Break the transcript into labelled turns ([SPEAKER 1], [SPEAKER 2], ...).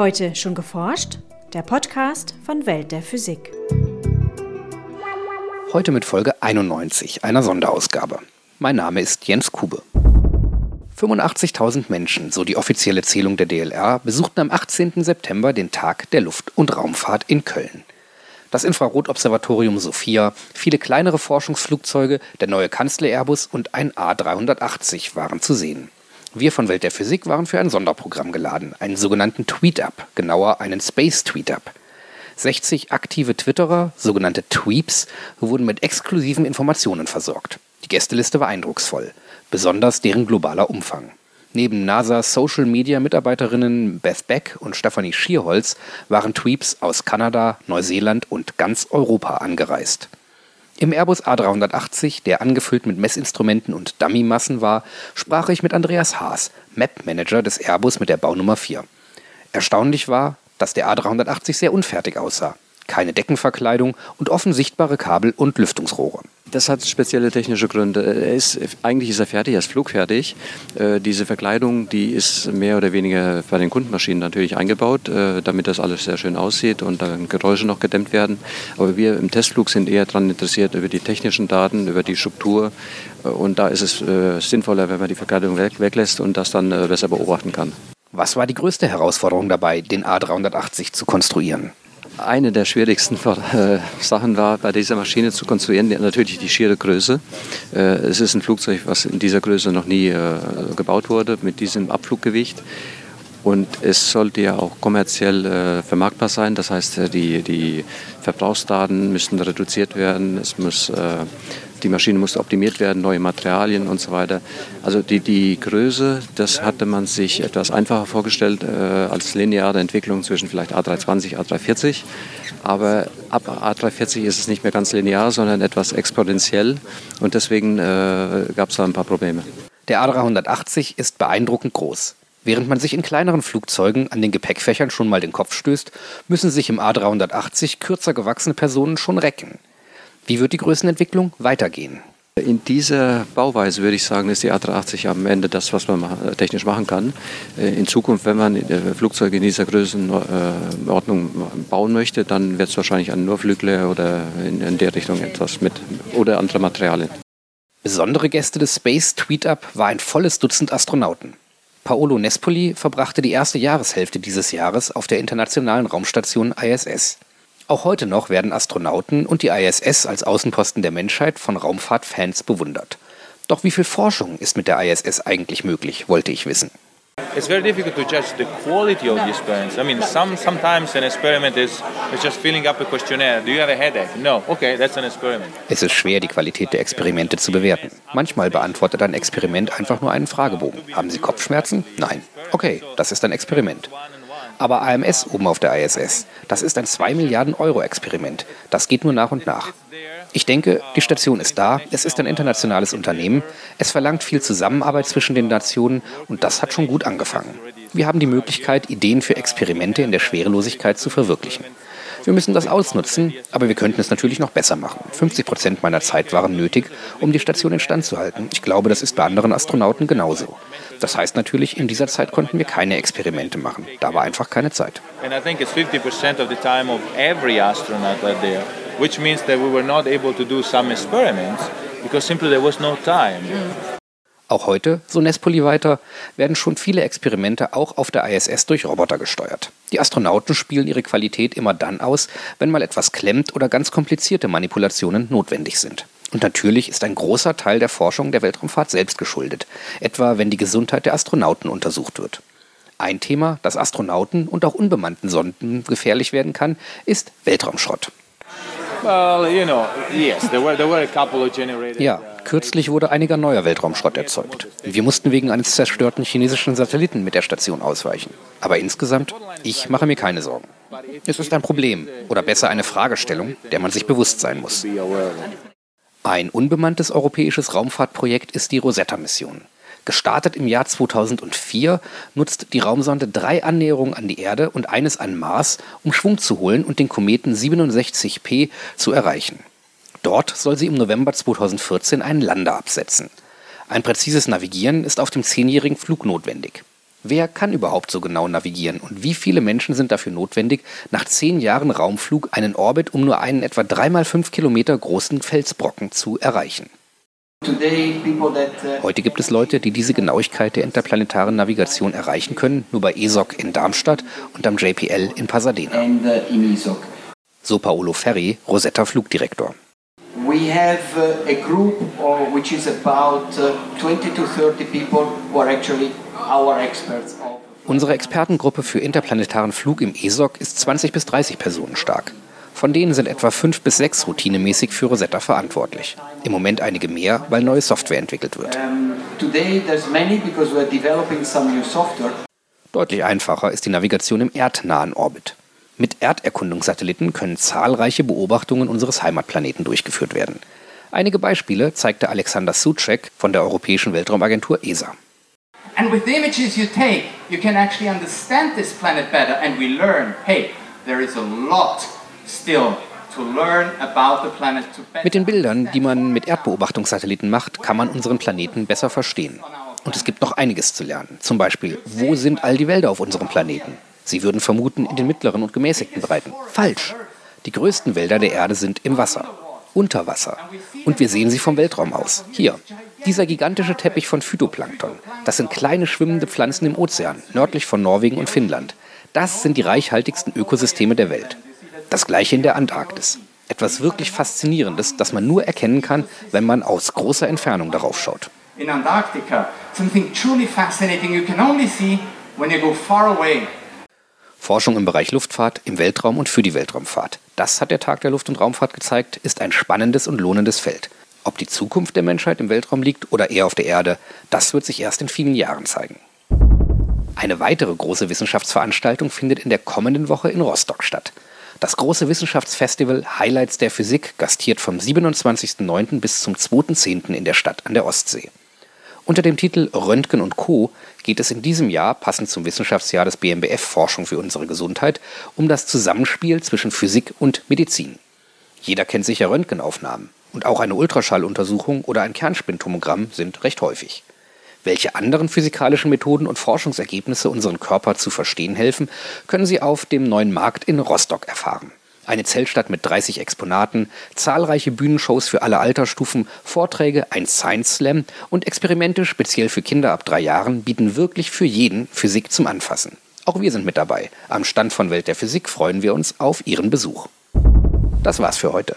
[SPEAKER 1] Heute schon geforscht? Der Podcast von Welt der Physik.
[SPEAKER 2] Heute mit Folge 91, einer Sonderausgabe. Mein Name ist Jens Kube. 85.000 Menschen, so die offizielle Zählung der DLR, besuchten am 18. September den Tag der Luft- und Raumfahrt in Köln. Das Infrarotobservatorium Sophia, viele kleinere Forschungsflugzeuge, der neue Kanzler-Airbus und ein A380 waren zu sehen. Wir von Welt der Physik waren für ein Sonderprogramm geladen, einen sogenannten Tweet-Up, genauer einen Space Tweet-Up. 60 aktive Twitterer, sogenannte Tweeps, wurden mit exklusiven Informationen versorgt. Die Gästeliste war eindrucksvoll, besonders deren globaler Umfang. Neben NASA Social Media Mitarbeiterinnen Beth Beck und Stephanie Schierholz waren Tweeps aus Kanada, Neuseeland und ganz Europa angereist. Im Airbus A380, der angefüllt mit Messinstrumenten und Dummymassen war, sprach ich mit Andreas Haas, Map-Manager des Airbus mit der Baunummer 4. Erstaunlich war, dass der A380 sehr unfertig aussah. Keine Deckenverkleidung und offen sichtbare Kabel und Lüftungsrohre.
[SPEAKER 3] Das hat spezielle technische Gründe. Ist, eigentlich ist er fertig, er ist flugfertig. Äh, diese Verkleidung, die ist mehr oder weniger bei den Kundenmaschinen natürlich eingebaut, äh, damit das alles sehr schön aussieht und dann Geräusche noch gedämmt werden. Aber wir im Testflug sind eher daran interessiert über die technischen Daten, über die Struktur. Äh, und da ist es äh, sinnvoller, wenn man die Verkleidung weg, weglässt und das dann äh, besser beobachten kann.
[SPEAKER 2] Was war die größte Herausforderung dabei, den A380 zu konstruieren?
[SPEAKER 3] Eine der schwierigsten äh, Sachen war, bei dieser Maschine zu konstruieren, natürlich die schiere Größe. Äh, es ist ein Flugzeug, was in dieser Größe noch nie äh, gebaut wurde, mit diesem Abfluggewicht. Und es sollte ja auch kommerziell vermarktbar sein. Das heißt, die, die Verbrauchsdaten müssten reduziert werden. Es muss, die Maschine musste optimiert werden, neue Materialien und so weiter. Also die, die Größe, das hatte man sich etwas einfacher vorgestellt äh, als lineare Entwicklung zwischen vielleicht A320, A340. Aber ab A340 ist es nicht mehr ganz linear, sondern etwas exponentiell. Und deswegen äh, gab es da ein paar Probleme.
[SPEAKER 2] Der A380 ist beeindruckend groß. Während man sich in kleineren Flugzeugen an den Gepäckfächern schon mal den Kopf stößt, müssen sich im A380 kürzer gewachsene Personen schon recken. Wie wird die Größenentwicklung weitergehen?
[SPEAKER 3] In dieser Bauweise würde ich sagen, ist die A380 am Ende das, was man technisch machen kann. Äh, in Zukunft, wenn man äh, Flugzeuge in dieser Größenordnung bauen möchte, dann wird es wahrscheinlich ein Nurflügler oder in der Richtung etwas mit oder andere Materialien.
[SPEAKER 2] Besondere Gäste des Space Tweet-Up war ein volles Dutzend Astronauten. Paolo Nespoli verbrachte die erste Jahreshälfte dieses Jahres auf der internationalen Raumstation ISS. Auch heute noch werden Astronauten und die ISS als Außenposten der Menschheit von Raumfahrtfans bewundert. Doch wie viel Forschung ist mit der ISS eigentlich möglich, wollte ich wissen.
[SPEAKER 4] it's very difficult to judge the quality of the experiments. I mean, some sometimes an experiment is, is just filling up a questionnaire. Do you have a headache? No. Okay, that's an experiment.
[SPEAKER 2] Es ist schwer, die Qualität der Experimente zu bewerten. Manchmal beantwortet ein Experiment einfach nur einen Fragebogen. Haben Sie Kopfschmerzen? Nein. Okay, das ist ein Experiment. Aber AMS oben auf der ISS, das ist ein 2 Milliarden Euro Experiment. Das geht nur nach und nach. Ich denke, die Station ist da, es ist ein internationales Unternehmen, es verlangt viel Zusammenarbeit zwischen den Nationen und das hat schon gut angefangen. Wir haben die Möglichkeit, Ideen für Experimente in der Schwerelosigkeit zu verwirklichen. Wir müssen das ausnutzen, aber wir könnten es natürlich noch besser machen. 50 Prozent meiner Zeit waren nötig, um die Station in Stand zu halten. Ich glaube, das ist bei anderen Astronauten genauso. Das heißt natürlich, in dieser Zeit konnten wir keine Experimente machen. Da war einfach keine Zeit.
[SPEAKER 4] And I think it's 50% of the time of every astronaut out there, which means that we were not able to do some experiments because simply there was no time.
[SPEAKER 2] Auch heute, so Nespoli weiter, werden schon viele Experimente auch auf der ISS durch Roboter gesteuert. Die Astronauten spielen ihre Qualität immer dann aus, wenn mal etwas klemmt oder ganz komplizierte Manipulationen notwendig sind. Und natürlich ist ein großer Teil der Forschung der Weltraumfahrt selbst geschuldet, etwa wenn die Gesundheit der Astronauten untersucht wird. Ein Thema, das Astronauten und auch unbemannten Sonden gefährlich werden kann, ist Weltraumschrott. Ja, kürzlich wurde einiger neuer Weltraumschrott erzeugt. Wir mussten wegen eines zerstörten chinesischen Satelliten mit der Station ausweichen. Aber insgesamt, ich mache mir keine Sorgen. Es ist ein Problem oder besser eine Fragestellung, der man sich bewusst sein muss. Ein unbemanntes europäisches Raumfahrtprojekt ist die Rosetta-Mission. Gestartet im Jahr 2004 nutzt die Raumsonde drei Annäherungen an die Erde und eines an Mars, um Schwung zu holen und den Kometen 67P zu erreichen. Dort soll sie im November 2014 einen Lander absetzen. Ein präzises Navigieren ist auf dem zehnjährigen Flug notwendig. Wer kann überhaupt so genau navigieren und wie viele Menschen sind dafür notwendig, nach zehn Jahren Raumflug einen Orbit um nur einen etwa dreimal fünf Kilometer großen Felsbrocken zu erreichen? Uh, Heute gibt es Leute, die diese Genauigkeit der interplanetaren Navigation erreichen können, nur bei ESOC in Darmstadt und am JPL in Pasadena. Uh, so Paolo Ferri, Rosetta Flugdirektor. We have uh, a group which is about 20 to 30 people who are actually. Unsere Expertengruppe für interplanetaren Flug im ESOC ist 20 bis 30 Personen stark. Von denen sind etwa fünf bis sechs routinemäßig für Rosetta verantwortlich. Im Moment einige mehr, weil neue Software entwickelt wird. Deutlich einfacher ist die Navigation im erdnahen Orbit. Mit Erderkundungssatelliten können zahlreiche Beobachtungen unseres Heimatplaneten durchgeführt werden. Einige Beispiele zeigte Alexander Suchek von der Europäischen Weltraumagentur ESA. And with the images you take, you can actually understand this planet better and we learn, hey, there is a lot mit den Bildern, die man mit Erdbeobachtungssatelliten macht, kann man unseren Planeten besser verstehen. Und es gibt noch einiges zu lernen. Zum Beispiel, wo sind all die Wälder auf unserem Planeten? Sie würden vermuten, in den mittleren und gemäßigten Breiten. Falsch. Die größten Wälder der Erde sind im Wasser, unter Wasser. Und wir sehen sie vom Weltraum aus. Hier. Dieser gigantische Teppich von Phytoplankton. Das sind kleine schwimmende Pflanzen im Ozean, nördlich von Norwegen und Finnland. Das sind die reichhaltigsten Ökosysteme der Welt. Das gleiche in der Antarktis. Etwas wirklich Faszinierendes, das man nur erkennen kann, wenn man aus großer Entfernung darauf schaut. In Antarctica, something truly fascinating you can only see when you go far away. Forschung im Bereich Luftfahrt, im Weltraum und für die Weltraumfahrt. Das hat der Tag der Luft- und Raumfahrt gezeigt, ist ein spannendes und lohnendes Feld. Ob die Zukunft der Menschheit im Weltraum liegt oder eher auf der Erde, das wird sich erst in vielen Jahren zeigen. Eine weitere große Wissenschaftsveranstaltung findet in der kommenden Woche in Rostock statt. Das große Wissenschaftsfestival Highlights der Physik gastiert vom 27.09. bis zum 2.10. in der Stadt an der Ostsee. Unter dem Titel Röntgen und Co. geht es in diesem Jahr, passend zum Wissenschaftsjahr des BMBF Forschung für unsere Gesundheit, um das Zusammenspiel zwischen Physik und Medizin. Jeder kennt sicher Röntgenaufnahmen und auch eine Ultraschalluntersuchung oder ein Kernspintomogramm sind recht häufig. Welche anderen physikalischen Methoden und Forschungsergebnisse unseren Körper zu verstehen helfen, können Sie auf dem neuen Markt in Rostock erfahren. Eine Zeltstadt mit 30 Exponaten, zahlreiche Bühnenshows für alle Altersstufen, Vorträge, ein Science Slam und Experimente speziell für Kinder ab drei Jahren bieten wirklich für jeden Physik zum Anfassen. Auch wir sind mit dabei. Am Stand von Welt der Physik freuen wir uns auf Ihren Besuch. Das war's für heute.